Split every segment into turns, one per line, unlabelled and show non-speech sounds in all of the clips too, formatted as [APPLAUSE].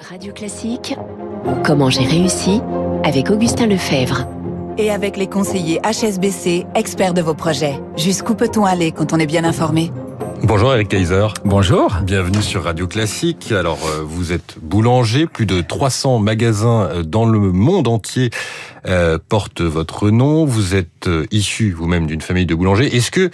Radio Classique, comment j'ai réussi avec Augustin Lefebvre.
Et avec les conseillers HSBC, experts de vos projets. Jusqu'où peut-on aller quand on est bien informé?
Bonjour Eric Kaiser.
Bonjour.
Bienvenue sur Radio Classique. Alors euh, vous êtes boulanger, plus de 300 magasins euh, dans le monde entier euh, portent votre nom. Vous êtes euh, issu vous-même d'une famille de boulangers. Est-ce que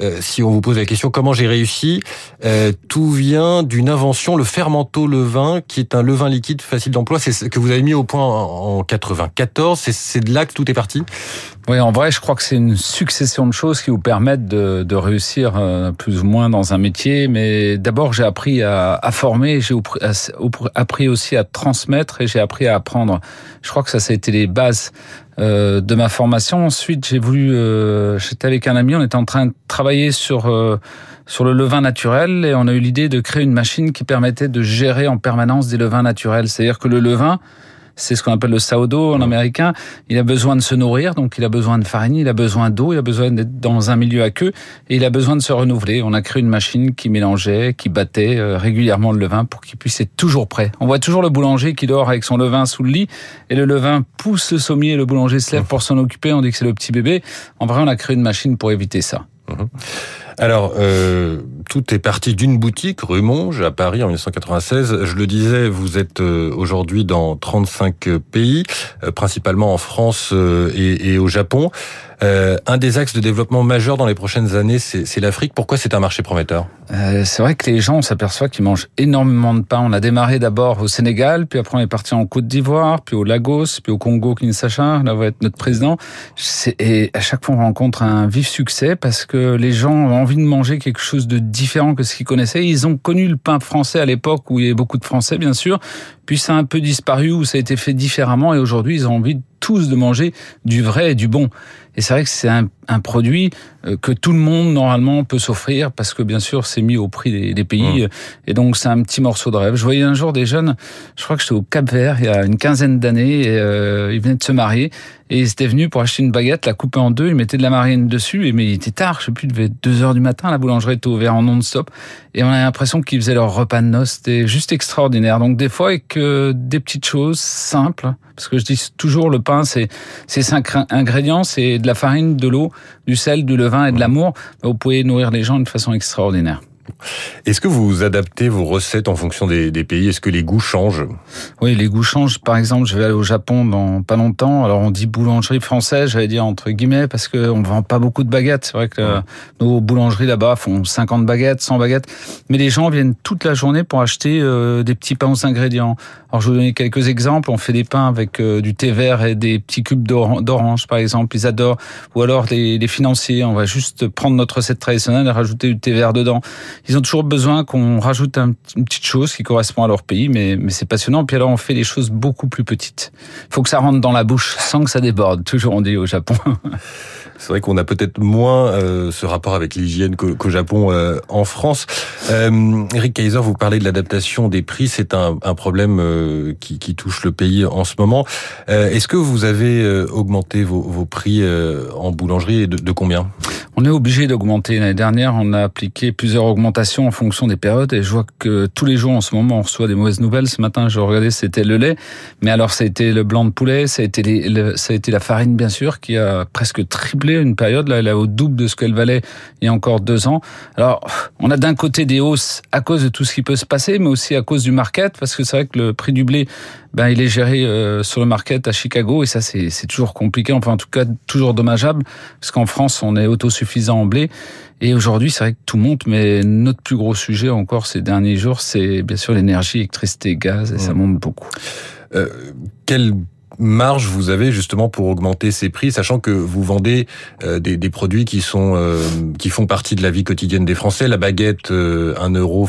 euh, si on vous pose la question comment j'ai réussi, euh, tout vient d'une invention, le fermento levain, qui est un levain liquide facile d'emploi. C'est ce que vous avez mis au point en 94. C'est de là que tout est parti?
Oui, en vrai, je crois que c'est une succession de choses qui vous permettent de, de réussir euh, plus ou moins dans un métier. Mais d'abord, j'ai appris à, à former, j'ai appris aussi à transmettre et j'ai appris à apprendre. Je crois que ça, ça a été les bases euh, de ma formation. Ensuite, j'ai voulu, euh, j'étais avec un ami, on était en train de travailler sur euh, sur le levain naturel et on a eu l'idée de créer une machine qui permettait de gérer en permanence des levains naturels. C'est-à-dire que le levain, c'est ce qu'on appelle le sourdough en américain. Il a besoin de se nourrir, donc il a besoin de farine, il a besoin d'eau, il a besoin d'être dans un milieu à queue et il a besoin de se renouveler. On a créé une machine qui mélangeait, qui battait euh, régulièrement le levain pour qu'il puisse être toujours prêt. On voit toujours le boulanger qui dort avec son levain sous le lit et le levain pousse le sommier et le boulanger se lève pour s'en occuper. On dit que c'est le petit bébé. En vrai, on a créé une machine pour éviter ça.
Mmh. Alors, euh, tout est parti d'une boutique, rue Monge, à Paris, en 1996. Je le disais, vous êtes euh, aujourd'hui dans 35 pays, euh, principalement en France euh, et, et, au Japon. Euh, un des axes de développement majeurs dans les prochaines années, c'est l'Afrique. Pourquoi c'est un marché prometteur?
Euh, C'est vrai que les gens, on s'aperçoit qu'ils mangent énormément de pain. On a démarré d'abord au Sénégal, puis après on est parti en Côte d'Ivoire, puis au Lagos, puis au Congo, Kinshasa, là va être notre président. Et à chaque fois, on rencontre un vif succès parce que les gens ont envie de manger quelque chose de différent que ce qu'ils connaissaient. Ils ont connu le pain français à l'époque où il y avait beaucoup de Français, bien sûr. Puis ça a un peu disparu, où ça a été fait différemment. Et aujourd'hui, ils ont envie tous de manger du vrai et du bon. Et c'est vrai que c'est un, un, produit euh, que tout le monde normalement peut s'offrir parce que bien sûr c'est mis au prix des, des pays. Mmh. Et donc c'est un petit morceau de rêve. Je voyais un jour des jeunes, je crois que j'étais au Cap Vert il y a une quinzaine d'années, et euh, ils venaient de se marier et ils étaient venus pour acheter une baguette, la couper en deux, ils mettaient de la marine dessus. Et mais il était tard, je sais plus, il devait être deux heures du matin. La boulangerie était ouverte en non-stop et on a l'impression qu'ils faisaient leur repas de noces. C'était juste extraordinaire. Donc des fois avec des petites choses simples, parce que je dis toujours le pain c'est c'est cinq ingrédients, c'est de la farine, de l'eau, du sel, du levain et de l'amour. Vous pouvez nourrir les gens d'une façon extraordinaire.
Est-ce que vous adaptez vos recettes en fonction des, des pays? Est-ce que les goûts changent?
Oui, les goûts changent. Par exemple, je vais aller au Japon dans pas longtemps. Alors, on dit boulangerie française, j'allais dire entre guillemets, parce qu'on vend pas beaucoup de baguettes. C'est vrai que ouais. nos boulangeries là-bas font 50 baguettes, 100 baguettes. Mais les gens viennent toute la journée pour acheter euh, des petits pains aux ingrédients. Alors, je vais vous donner quelques exemples. On fait des pains avec euh, du thé vert et des petits cubes d'orange, par exemple. Ils adorent. Ou alors, les, les financiers, on va juste prendre notre recette traditionnelle et rajouter du thé vert dedans ils ont toujours besoin qu'on rajoute un, une petite chose qui correspond à leur pays, mais, mais c'est passionnant. Puis alors, on fait des choses beaucoup plus petites. Il faut que ça rentre dans la bouche sans que ça déborde. Toujours on dit au Japon. [LAUGHS]
C'est vrai qu'on a peut-être moins euh, ce rapport avec l'hygiène qu'au qu Japon euh, en France. Euh, Eric Kaiser, vous parlez de l'adaptation des prix. C'est un, un, problème euh, qui, qui, touche le pays en ce moment. Euh, est-ce que vous avez euh, augmenté vos, vos prix en boulangerie et de, de combien?
On est obligé d'augmenter. L'année dernière, on a appliqué plusieurs augmentations en fonction des périodes et je vois que tous les jours en ce moment, on reçoit des mauvaises nouvelles. Ce matin, je regardais, c'était le lait. Mais alors, ça a été le blanc de poulet, ça a été, les, le, ça a été la farine, bien sûr, qui a presque triplé une période. Là, elle est au double de ce qu'elle valait il y a encore deux ans. Alors, on a d'un côté des hausses à cause de tout ce qui peut se passer, mais aussi à cause du market, parce que c'est vrai que le prix du blé, ben, il est géré euh, sur le market à Chicago et ça, c'est toujours compliqué. Enfin, en tout cas, toujours dommageable, parce qu'en France, on est autosuffisant en blé. Et aujourd'hui, c'est vrai que tout monte, mais notre plus gros sujet encore ces derniers jours, c'est bien sûr l'énergie, électricité, gaz, et mmh. ça monte beaucoup.
Euh, quel marge vous avez justement pour augmenter ces prix, sachant que vous vendez euh, des, produits qui sont euh, qui font partie de la vie quotidienne des Français. La baguette, euh, un euro,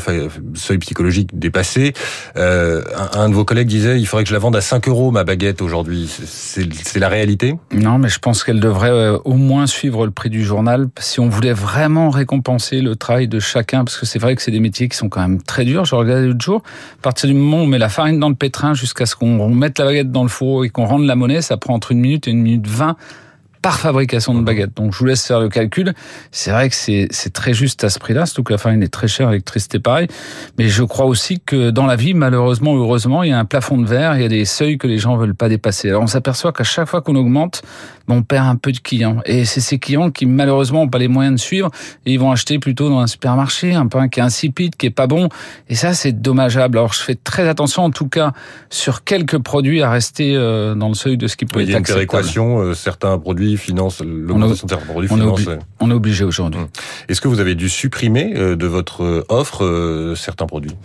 seuil psychologique dépassé. Euh, un, de vos collègues disait, il faudrait que je la vende à 5 euros ma baguette aujourd'hui. C'est la réalité?
Non, mais je pense qu'elle devrait au moins suivre le prix du journal si on voulait vraiment récompenser le travail de chacun, parce que c'est vrai que c'est des métiers qui sont quand même très durs. Je regardais l'autre jour, à partir du moment où on met la farine dans le pétrin jusqu'à ce qu'on mette la baguette dans le four et qu'on rendre la monnaie, ça prend entre une minute et une minute vingt par fabrication de baguettes. Donc je vous laisse faire le calcul. C'est vrai que c'est très juste à ce prix-là, surtout que la farine est très chère, l'électricité pareil. Mais je crois aussi que dans la vie, malheureusement, heureusement, il y a un plafond de verre, il y a des seuils que les gens veulent pas dépasser. Alors on s'aperçoit qu'à chaque fois qu'on augmente, on perd un peu de clients. Et c'est ces clients qui malheureusement n'ont pas les moyens de suivre et ils vont acheter plutôt dans un supermarché un pain qui est insipide, qui est pas bon. Et ça, c'est dommageable. Alors je fais très attention en tout cas sur quelques produits à rester euh, dans le seuil de ce qui peut être acceptable.
Euh, certains produits financent l'augmentation de certains produits.
On, est, on est obligé aujourd'hui. Hum.
Est-ce que vous avez dû supprimer euh, de votre offre certains produits?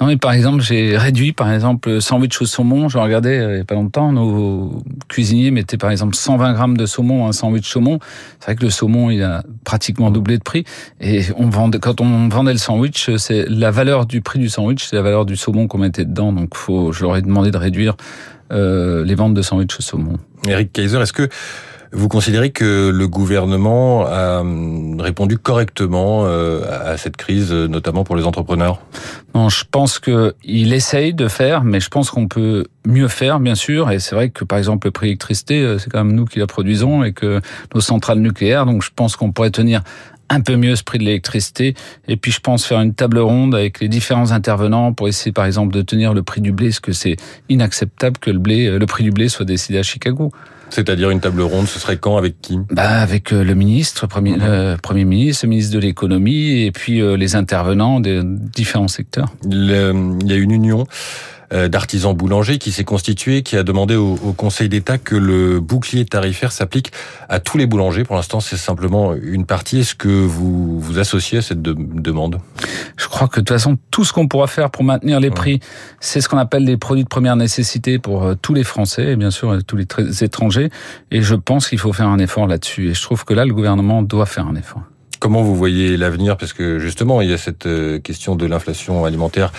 Non, mais par exemple, j'ai réduit par exemple sandwich au saumon. Je regardais il n'y a pas longtemps, nos cuisiniers mettaient par exemple 120 grammes de saumon, un sandwich saumon. C'est vrai que le saumon, il a pratiquement doublé de prix. Et on vendait, quand on vendait le sandwich, c'est la valeur du prix du sandwich, c'est la valeur du saumon qu'on mettait dedans. Donc, faut, je leur ai demandé de réduire euh, les ventes de sandwich au saumon.
Eric Kaiser, est-ce que vous considérez que le gouvernement a hum, répondu correctement euh, à cette crise, notamment pour les entrepreneurs?
Non, je pense qu'il essaye de faire, mais je pense qu'on peut mieux faire, bien sûr. Et c'est vrai que, par exemple, le prix d'électricité, euh, c'est quand même nous qui la produisons et que nos centrales nucléaires. Donc, je pense qu'on pourrait tenir un peu mieux ce prix de l'électricité. Et puis, je pense faire une table ronde avec les différents intervenants pour essayer, par exemple, de tenir le prix du blé, parce que c'est inacceptable que le blé, euh, le prix du blé soit décidé à Chicago.
C'est-à-dire une table ronde, ce serait quand avec qui?
Bah avec euh, le ministre, premier, mhm. premier ministre, le ministre de l'économie et puis euh, les intervenants des différents secteurs.
il y a une union d'artisans boulangers qui s'est constitué, qui a demandé au, Conseil d'État que le bouclier tarifaire s'applique à tous les boulangers. Pour l'instant, c'est simplement une partie. Est-ce que vous vous associez à cette demande?
Je crois que de toute façon, tout ce qu'on pourra faire pour maintenir les prix, c'est ce qu'on appelle les produits de première nécessité pour euh, tous les Français et bien sûr euh, tous les étrangers. Et je pense qu'il faut faire un effort là-dessus. Et je trouve que là, le gouvernement doit faire un effort.
Comment vous voyez l'avenir? Parce que justement, il y a cette euh, question de l'inflation alimentaire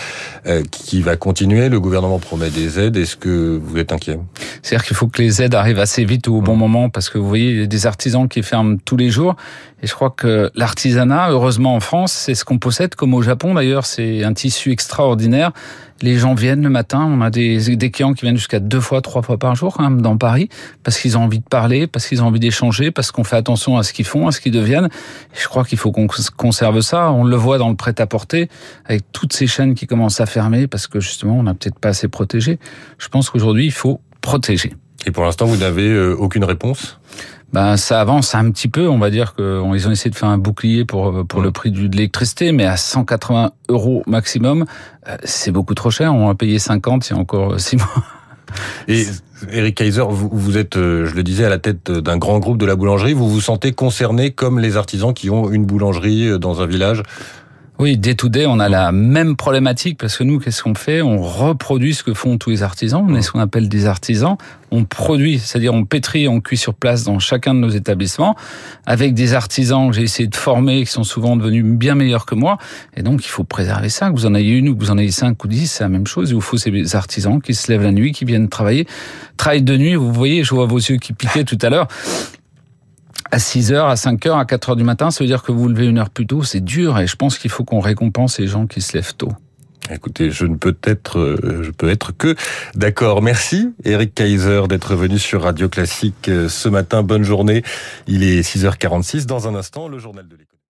euh, qui va continuer. Le gouvernement promet des aides. Est-ce que vous êtes inquiet?
C'est-à-dire qu'il faut que les aides arrivent assez vite ou au bon moment, parce que vous voyez, il y a des artisans qui ferment tous les jours. Et je crois que l'artisanat, heureusement en France, c'est ce qu'on possède, comme au Japon d'ailleurs, c'est un tissu extraordinaire. Les gens viennent le matin, on a des, des clients qui viennent jusqu'à deux fois, trois fois par jour même dans Paris, parce qu'ils ont envie de parler, parce qu'ils ont envie d'échanger, parce qu'on fait attention à ce qu'ils font, à ce qu'ils deviennent. Je crois qu'il faut qu'on conserve ça. On le voit dans le prêt-à-porter, avec toutes ces chaînes qui commencent à fermer, parce que justement, on n'a peut-être pas assez protégé. Je pense qu'aujourd'hui, il faut protéger.
Et pour l'instant, vous n'avez euh, aucune réponse?
Ben ça avance un petit peu. On va dire qu'ils ont essayé de faire un bouclier pour pour le prix de l'électricité, mais à 180 euros maximum, euh, c'est beaucoup trop cher. On va payer 50 il y a encore six mois.
Et Eric Kaiser, vous, vous êtes, euh, je le disais, à la tête d'un grand groupe de la boulangerie. Vous vous sentez concerné comme les artisans qui ont une boulangerie dans un village
oui, day to day, on a la même problématique parce que nous, qu'est-ce qu'on fait? On reproduit ce que font tous les artisans. On est ce qu'on appelle des artisans. On produit, c'est-à-dire on pétrit, on cuit sur place dans chacun de nos établissements avec des artisans que j'ai essayé de former, qui sont souvent devenus bien meilleurs que moi. Et donc, il faut préserver ça. Que vous en ayez une ou que vous en ayez cinq ou dix, c'est la même chose. Il vous faut ces artisans qui se lèvent la nuit, qui viennent travailler. Travail de nuit, vous voyez, je vois vos yeux qui piquaient tout à l'heure à 6 heures, à 5 heures, à 4 heures du matin, ça veut dire que vous levez une heure plus tôt, c'est dur et je pense qu'il faut qu'on récompense les gens qui se lèvent tôt.
Écoutez, je ne peux être, euh, je peux être que d'accord. Merci, Eric Kaiser, d'être venu sur Radio Classique euh, ce matin. Bonne journée. Il est 6h46. Dans un instant, le journal de l'économie.